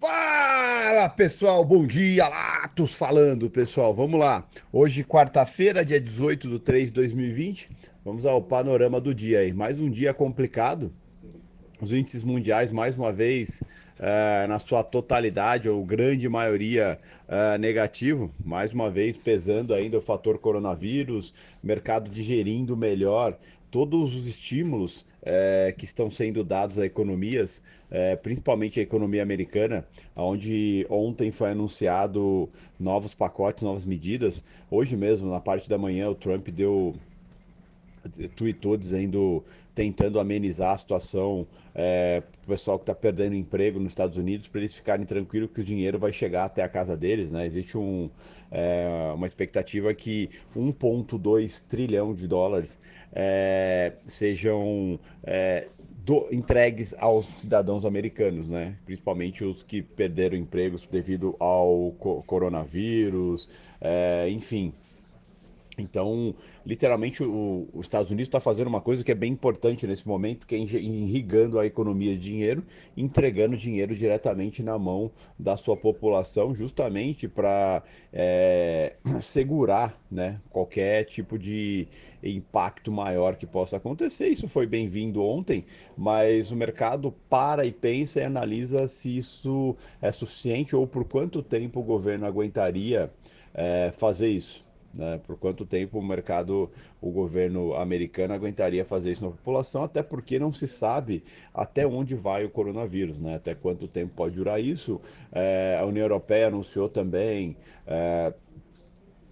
Fala pessoal, bom dia, Latos falando pessoal, vamos lá. Hoje, quarta-feira, dia 18 de 3 de 2020, vamos ao panorama do dia aí. Mais um dia complicado, os índices mundiais, mais uma vez, uh, na sua totalidade, ou grande maioria, uh, negativo, mais uma vez pesando ainda o fator coronavírus, mercado digerindo melhor todos os estímulos é, que estão sendo dados a economias, é, principalmente a economia americana, onde ontem foi anunciado novos pacotes, novas medidas. Hoje mesmo, na parte da manhã, o Trump deu tweetou dizendo, tentando amenizar a situação é, o pessoal que está perdendo emprego nos Estados Unidos, para eles ficarem tranquilos que o dinheiro vai chegar até a casa deles. Né? Existe um, é, uma expectativa que 1,2 trilhão de dólares é, sejam é, do, entregues aos cidadãos americanos, né? principalmente os que perderam empregos devido ao co coronavírus, é, enfim. Então, literalmente, o, os Estados Unidos está fazendo uma coisa que é bem importante nesse momento, que é irrigando a economia de dinheiro, entregando dinheiro diretamente na mão da sua população, justamente para é, segurar né, qualquer tipo de impacto maior que possa acontecer. Isso foi bem-vindo ontem, mas o mercado para e pensa e analisa se isso é suficiente ou por quanto tempo o governo aguentaria é, fazer isso. Né? Por quanto tempo o mercado, o governo americano aguentaria fazer isso na população, até porque não se sabe até onde vai o coronavírus, né? até quanto tempo pode durar isso. É, a União Europeia anunciou também. É,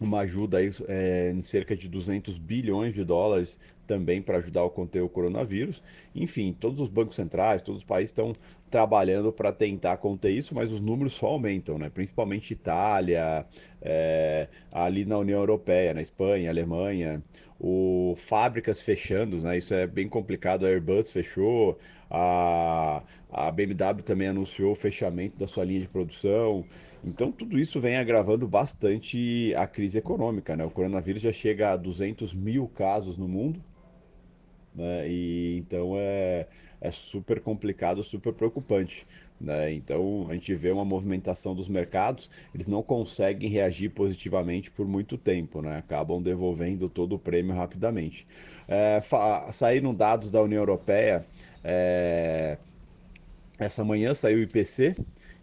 uma ajuda aí, é, em cerca de 200 bilhões de dólares também para ajudar a conter o coronavírus. Enfim, todos os bancos centrais, todos os países estão trabalhando para tentar conter isso, mas os números só aumentam, né? principalmente Itália, é, ali na União Europeia, na Espanha, Alemanha, o, fábricas fechando, né? isso é bem complicado, a Airbus fechou, a, a BMW também anunciou o fechamento da sua linha de produção, então, tudo isso vem agravando bastante a crise econômica. Né? O coronavírus já chega a 200 mil casos no mundo. Né? E então é, é super complicado, super preocupante. Né? Então a gente vê uma movimentação dos mercados, eles não conseguem reagir positivamente por muito tempo, né? acabam devolvendo todo o prêmio rapidamente. É, saíram dados da União Europeia, é, essa manhã saiu o IPC,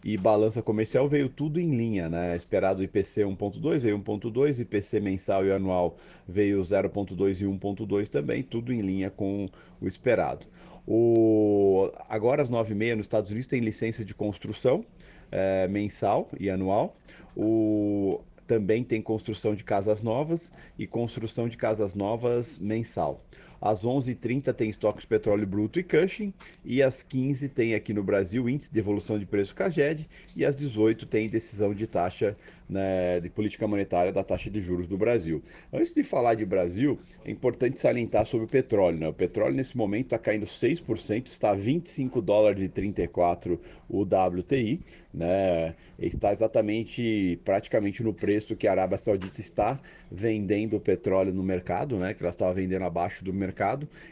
e balança comercial veio tudo em linha, né? Esperado IPC 1.2 veio 1.2, IPC mensal e anual veio 0.2 e 1.2 também, tudo em linha com o esperado. O... Agora às 9h30 nos Estados Unidos tem licença de construção é, mensal e anual. O... Também tem construção de casas novas e construção de casas novas mensal. Às 11h30 tem estoque de petróleo bruto e Cushing. E às 15 tem aqui no Brasil índice de evolução de preço CAGED. E às 18 tem decisão de taxa né, de política monetária da taxa de juros do Brasil. Antes de falar de Brasil, é importante salientar sobre o petróleo. Né? O petróleo nesse momento está caindo 6%, está a 25 dólares e 34 o WTI. Né? Está exatamente, praticamente no preço que a Arábia Saudita está vendendo o petróleo no mercado, né? que ela estava vendendo abaixo do mercado,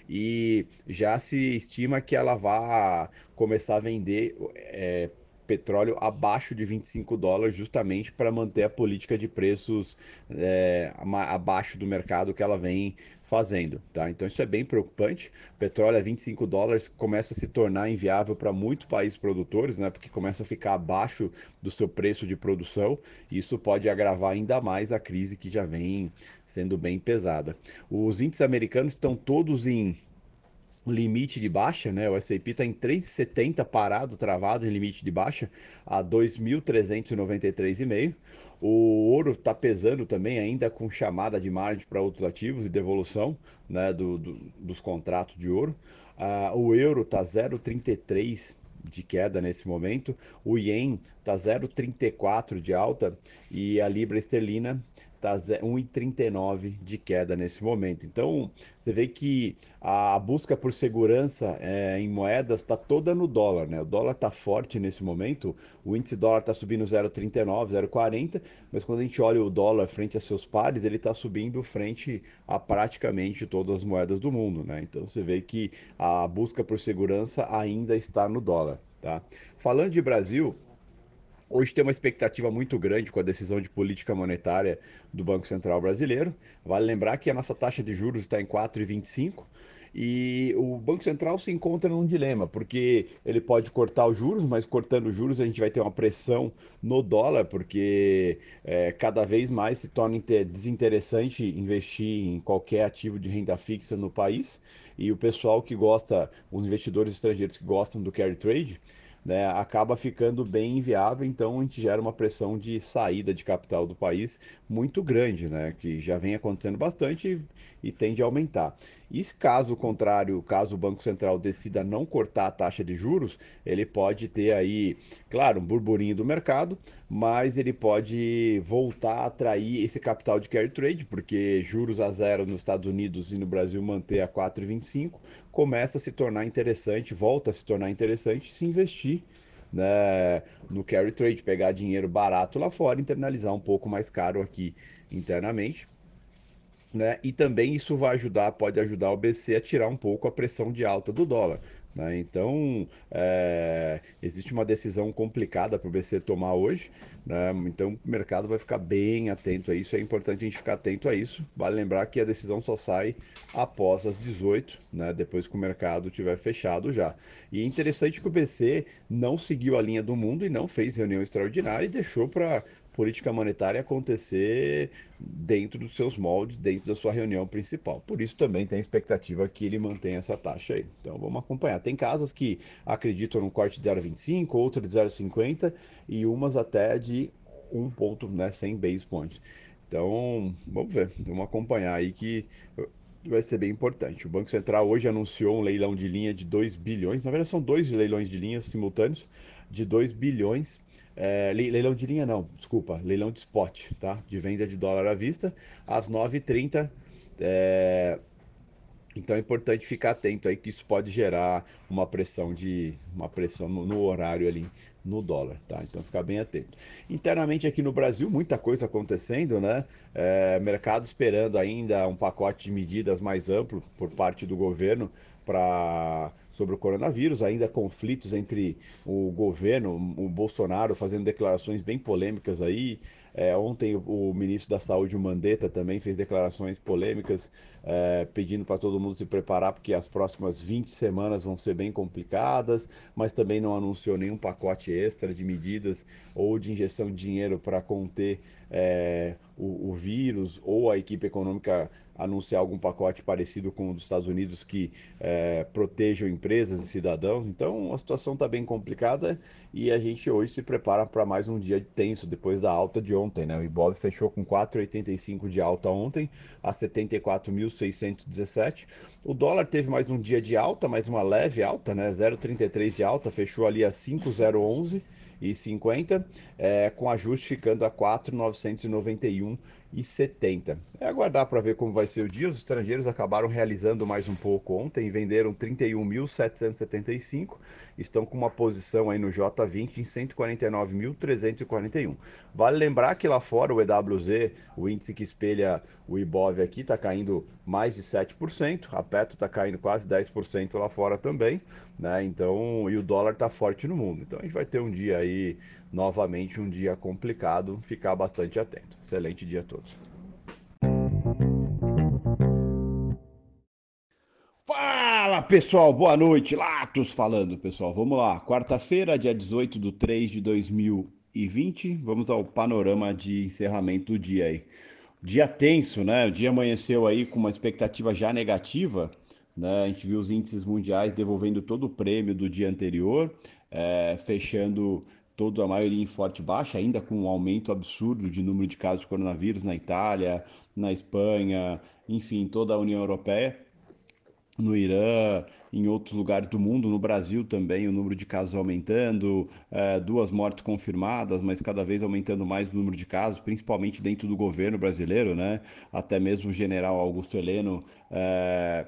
e já se estima que ela vá começar a vender é, petróleo abaixo de 25 dólares, justamente para manter a política de preços é, abaixo do mercado que ela vem fazendo, tá? Então isso é bem preocupante. Petróleo a 25 dólares começa a se tornar inviável para muitos países produtores, né? Porque começa a ficar abaixo do seu preço de produção. E isso pode agravar ainda mais a crise que já vem sendo bem pesada. Os índices americanos estão todos em limite de baixa, né? O S&P está em 3,70 parado, travado em limite de baixa, a 2.393,5. O ouro está pesando também, ainda com chamada de margem para outros ativos e devolução né, do, do, dos contratos de ouro. Ah, o euro está 0,33 de queda nesse momento, o ien está 0,34 de alta e a libra esterlina está 1,39 de queda nesse momento. Então, você vê que a busca por segurança é, em moedas está toda no dólar, né? O dólar está forte nesse momento, o índice dólar está subindo 0,39, 0,40, mas quando a gente olha o dólar frente a seus pares, ele está subindo frente a praticamente todas as moedas do mundo, né? Então, você vê que a busca por segurança ainda está no dólar, tá? Falando de Brasil, Hoje tem uma expectativa muito grande com a decisão de política monetária do Banco Central Brasileiro. Vale lembrar que a nossa taxa de juros está em 4,25 e o Banco Central se encontra num dilema, porque ele pode cortar os juros, mas cortando os juros a gente vai ter uma pressão no dólar, porque é, cada vez mais se torna desinteressante investir em qualquer ativo de renda fixa no país. E o pessoal que gosta, os investidores estrangeiros que gostam do carry trade, né, acaba ficando bem inviável, então a gente gera uma pressão de saída de capital do país muito grande, né, que já vem acontecendo bastante e, e tende a aumentar. E caso contrário, caso o Banco Central decida não cortar a taxa de juros, ele pode ter aí, claro, um burburinho do mercado, mas ele pode voltar a atrair esse capital de carry trade, porque juros a zero nos Estados Unidos e no Brasil manter a 4,25 começa a se tornar interessante, volta a se tornar interessante se investir né, no carry trade, pegar dinheiro barato lá fora, internalizar um pouco mais caro aqui internamente. Né? E também isso vai ajudar, pode ajudar o BC a tirar um pouco a pressão de alta do dólar. Né? Então, é, existe uma decisão complicada para o BC tomar hoje, né? então o mercado vai ficar bem atento a isso, é importante a gente ficar atento a isso. Vale lembrar que a decisão só sai após as 18, né? depois que o mercado tiver fechado já. E é interessante que o BC não seguiu a linha do mundo e não fez reunião extraordinária e deixou para política monetária acontecer dentro dos seus moldes, dentro da sua reunião principal. Por isso também tem expectativa que ele mantenha essa taxa aí. Então vamos acompanhar. Tem casas que acreditam no corte de 0,25, outras de 0,50 e umas até de 1 ponto, né, 100 base points. Então, vamos ver, vamos acompanhar aí que vai ser bem importante. O Banco Central hoje anunciou um leilão de linha de 2 bilhões, na verdade são dois leilões de linhas simultâneos de 2 bilhões é, leilão de linha não, desculpa, leilão de spot, tá? De venda de dólar à vista, às 9h30. É, então é importante ficar atento aí que isso pode gerar uma pressão de uma pressão no, no, horário ali no dólar, tá? Então ficar bem atento. Internamente aqui no Brasil muita coisa acontecendo, né? É, mercado esperando ainda um pacote de medidas mais amplo por parte do governo para sobre o coronavírus, ainda conflitos entre o governo, o Bolsonaro fazendo declarações bem polêmicas aí. É, ontem o, ministro da Saúde, o Mandetta, também fez declarações polêmicas, é, pedindo para todo mundo se preparar, porque as próximas 20 semanas vão ser bem complicadas, mas também não anunciou nenhum pacote extra de medidas ou de injeção de dinheiro para conter é, o, o vírus ou a equipe econômica anunciar algum pacote parecido com o dos Estados Unidos que é, protejam empresas e cidadãos. Então a situação está bem complicada e a gente hoje se prepara para mais um dia tenso depois da alta de ontem. Né? O Ibov fechou com 4,85 de alta ontem a 74.617. O dólar teve mais um dia de alta, mais uma leve alta, né? 0,33 de alta, fechou ali a 5,011 e 50, é, com ajuste ficando a 4,991 e 70. É aguardar para ver como vai ser o dia. Os estrangeiros acabaram realizando mais um pouco ontem, venderam 31.775, estão com uma posição aí no J20 em 149.341. Vale lembrar que lá fora o EWZ, o índice que espelha o IBOV aqui, está caindo mais de 7%, a Petro está caindo quase 10% lá fora também, né? Então, e o dólar está forte no mundo. Então a gente vai ter um dia aí novamente um dia complicado, ficar bastante atento. Excelente dia a todos. Fala pessoal, boa noite, Latos falando pessoal, vamos lá, quarta-feira, dia 18 de 3 de 2020, vamos ao panorama de encerramento do dia aí. Dia tenso, né? O dia amanheceu aí com uma expectativa já negativa, né? A gente viu os índices mundiais devolvendo todo o prêmio do dia anterior, é, fechando toda a maioria em forte baixa, ainda com um aumento absurdo de número de casos de coronavírus na Itália, na Espanha, enfim, toda a União Europeia, no Irã, em outros lugares do mundo, no Brasil também, o número de casos aumentando, é, duas mortes confirmadas, mas cada vez aumentando mais o número de casos, principalmente dentro do governo brasileiro, né? Até mesmo o general Augusto Heleno é,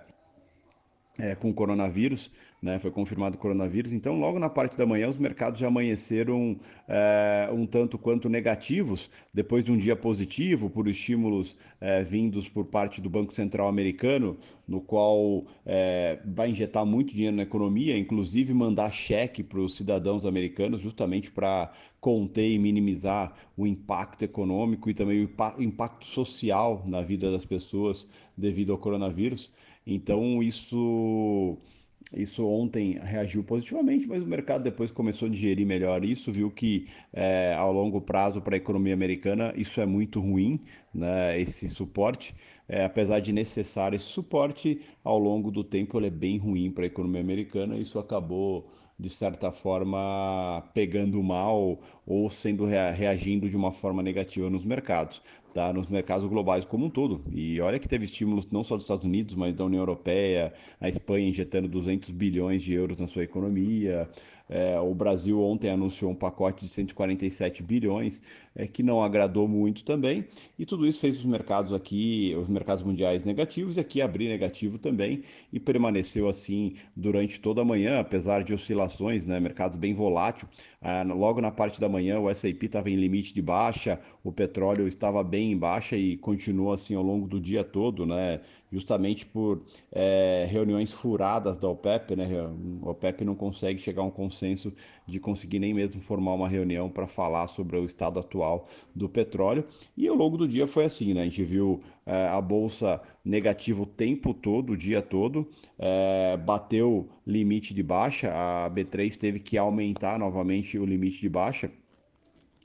é, com coronavírus. Né? Foi confirmado o coronavírus. Então, logo na parte da manhã, os mercados já amanheceram é, um tanto quanto negativos, depois de um dia positivo, por estímulos é, vindos por parte do Banco Central americano, no qual é, vai injetar muito dinheiro na economia, inclusive mandar cheque para os cidadãos americanos, justamente para conter e minimizar o impacto econômico e também o impacto social na vida das pessoas devido ao coronavírus. Então, isso isso ontem reagiu positivamente, mas o mercado depois começou a digerir melhor isso, viu que é, ao longo prazo para a economia americana isso é muito ruim, né, esse suporte. É, apesar de necessário esse suporte, ao longo do tempo ele é bem ruim para a economia americana. Isso acabou, de certa forma, pegando mal ou sendo reagindo de uma forma negativa nos mercados tá? nos mercados globais como um todo. E olha que teve estímulos não só dos Estados Unidos, mas da União Europeia, a Espanha injetando 200 bilhões de euros na sua economia, é, o Brasil ontem anunciou um pacote de 147 bilhões, é, que não agradou muito também, e tudo isso fez os mercados aqui, os mercados mundiais negativos, e aqui abrir negativo também, e permaneceu assim durante toda a manhã, apesar de oscilações, né, mercado bem volátil. Ah, logo na parte da manhã, o S&P estava em limite de baixa, o petróleo estava bem em baixa e continuou assim ao longo do dia todo, né? Justamente por é, reuniões furadas da OPEP, né? A OPEP não consegue chegar a um consenso de conseguir nem mesmo formar uma reunião para falar sobre o estado atual do petróleo. E ao longo do dia foi assim, né? A gente viu é, a bolsa negativa o tempo todo, o dia todo, é, bateu limite de baixa, a B3 teve que aumentar novamente o limite de baixa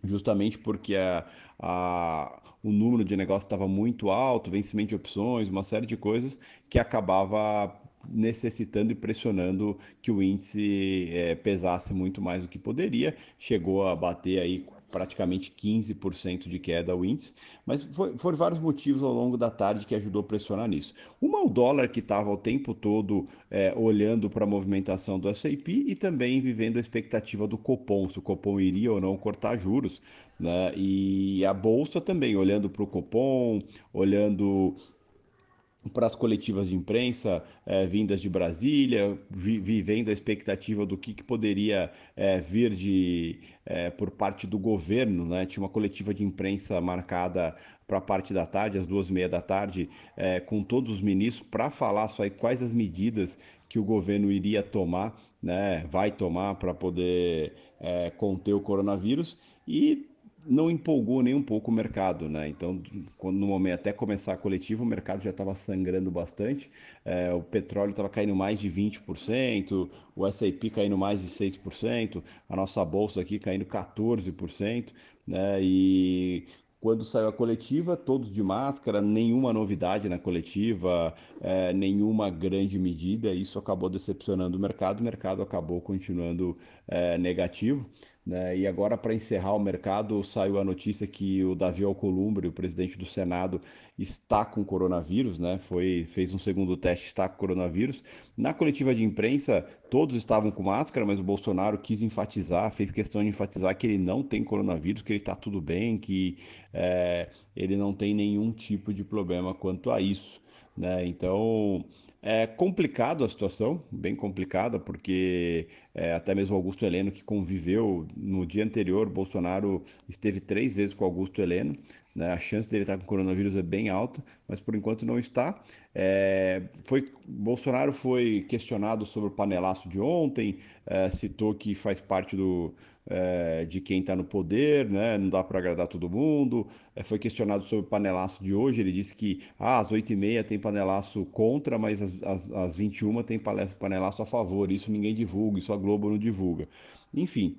justamente porque a, a, o número de negócios estava muito alto, vencimento de opções, uma série de coisas que acabava necessitando e pressionando que o índice é, pesasse muito mais do que poderia, chegou a bater aí praticamente 15% de queda o índice, mas foi, foram vários motivos ao longo da tarde que ajudou a pressionar nisso. Uma, o dólar que estava o tempo todo é, olhando para a movimentação do S&P e também vivendo a expectativa do Copom, se o Copom iria ou não cortar juros, né? E a bolsa também olhando para o Copom, olhando para as coletivas de imprensa é, vindas de Brasília, vi, vivendo a expectativa do que, que poderia é, vir de, é, por parte do governo. Né? Tinha uma coletiva de imprensa marcada para a parte da tarde, às duas e meia da tarde, com todos os ministros, para falar só quais as medidas que o governo iria tomar, né? vai tomar para poder conter o coronavírus. E não empolgou nem um pouco o mercado, né? Então, quando no momento até começar a coletiva, o mercado já estava sangrando bastante, é, o petróleo estava caindo mais de 20%, o S&P caindo mais de 6%, a nossa bolsa aqui caindo 14%, né? E quando saiu a coletiva, todos de máscara, nenhuma novidade na coletiva, é, nenhuma grande medida. Isso acabou decepcionando o mercado, o mercado acabou continuando é, negativo. Né? E agora, para encerrar o mercado, saiu a notícia que o Davi Alcolumbre, o presidente do Senado, está com coronavírus, né? Foi, fez um segundo teste, está com coronavírus. Na coletiva de imprensa, todos estavam com máscara, mas o Bolsonaro quis enfatizar, fez questão de enfatizar que ele não tem coronavírus, que ele está tudo bem, que é, ele não tem nenhum tipo de problema quanto a isso. Né? Então, é complicado a situação, bem complicada, porque é, até mesmo Augusto Heleno, que conviveu no dia anterior, Bolsonaro esteve três vezes com Augusto Heleno, né? a chance dele estar com coronavírus é bem alta, mas por enquanto não está. É, foi, Bolsonaro foi questionado sobre o panelaço de ontem, é, citou que faz parte do, é, de quem está no poder, né? não dá para agradar todo mundo. É, foi questionado sobre o panelaço de hoje, ele disse que ah, às 8h30 tem panelaço contra, mas às, às, às 21 tem panelaço a favor. Isso ninguém divulga, isso a Globo não divulga. Enfim,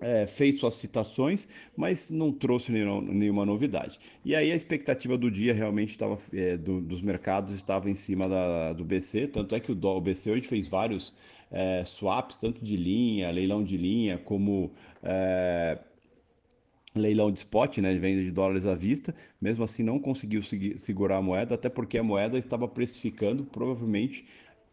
é, fez suas citações, mas não trouxe nenhuma novidade. E aí a expectativa do dia realmente estava é, do, dos mercados estava em cima da, do BC, tanto é que o, o BC hoje fez vários é, swaps, tanto de linha, leilão de linha, como é, leilão de spot, né, de venda de dólares à vista. Mesmo assim, não conseguiu segurar a moeda, até porque a moeda estava precificando provavelmente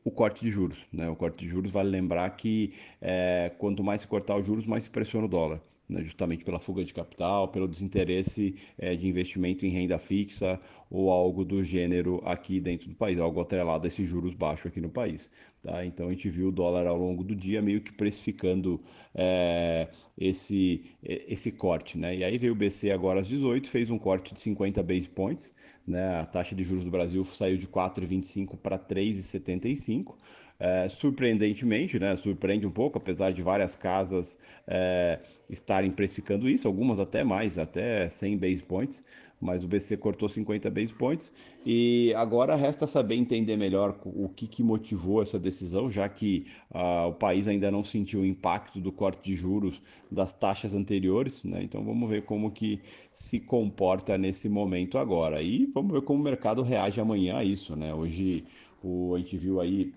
o corte de juros. Né? O corte de juros vale lembrar que é, quanto mais se cortar os juros, mais se pressiona o dólar. né, justamente pela fuga de capital, pelo desinteresse é, de investimento em renda fixa ou algo do gênero aqui dentro do país, algo atrelado a esses juros baixos aqui no país. Tá? Então a gente viu o dólar ao longo do dia meio que precificando é, esse, esse corte. Né? E aí veio o BC agora às 18, fez um corte de 50 base points. Né? A taxa de juros do Brasil saiu de 4,25 para 3,75. É, surpreendentemente, né, surpreende um pouco, apesar de várias casas é, estarem precificando isso, algumas até mais, até 100 base points, mas o BC cortou 50 base points e agora resta saber entender melhor o que, que motivou essa decisão, já que ah, o país ainda não sentiu o impacto do corte de juros das taxas anteriores, né? Então vamos ver como que se comporta nesse momento agora e vamos ver como o mercado reage amanhã a isso, né? Hoje o, a gente viu aí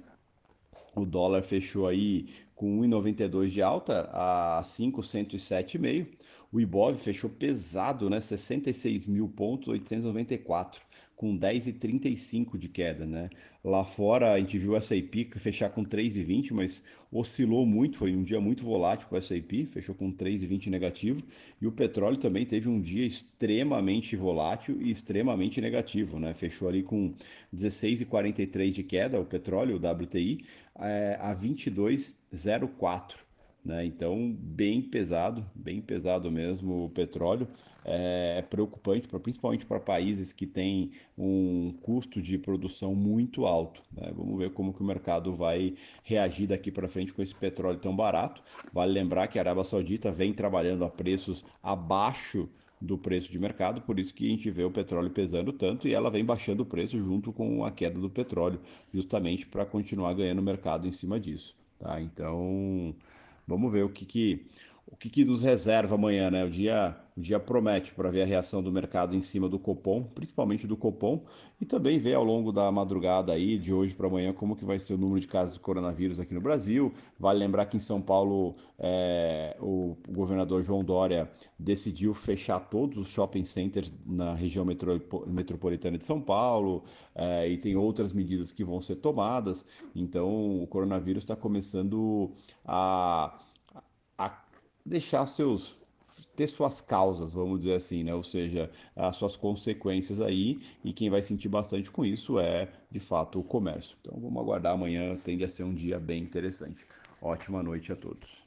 o dólar fechou aí com 1,92 de alta a 5,107,5. O Ibov fechou pesado, né? 66 mil pontos, 894 com 10,35 de queda, né? Lá fora a gente viu a S&P fechar com 3,20, mas oscilou muito, foi um dia muito volátil com a S&P, fechou com 3,20 negativo, e o petróleo também teve um dia extremamente volátil e extremamente negativo, né? Fechou ali com 16,43 de queda o petróleo, o WTI, é, a 22,04 né? Então, bem pesado, bem pesado mesmo o petróleo. É, é preocupante, pra, principalmente para países que têm um custo de produção muito alto. Né? Vamos ver como que o mercado vai reagir daqui para frente com esse petróleo tão barato. Vale lembrar que a Arábia Saudita vem trabalhando a preços abaixo do preço de mercado, por isso que a gente vê o petróleo pesando tanto e ela vem baixando o preço junto com a queda do petróleo, justamente para continuar ganhando mercado em cima disso. Tá? Então, Vamos ver o que, que o que, que, nos reserva amanhã, né? O dia, o dia promete para ver a reação do mercado em cima do Copom, principalmente do Copom, e também ver ao longo da madrugada aí, de hoje para amanhã, como que vai ser o número de casos de coronavírus aqui no Brasil. Vale lembrar que em São Paulo é, o, governador João Dória decidiu fechar todos os shopping centers na região metro, metropolitana de São Paulo, é, e tem outras medidas que vão ser tomadas. Então o coronavírus está começando a deixar seus ter suas causas, vamos dizer assim, né? Ou seja, as suas consequências aí, e quem vai sentir bastante com isso é, de fato, o comércio. Então vamos aguardar amanhã, tende a ser um dia bem interessante. Ótima noite a todos.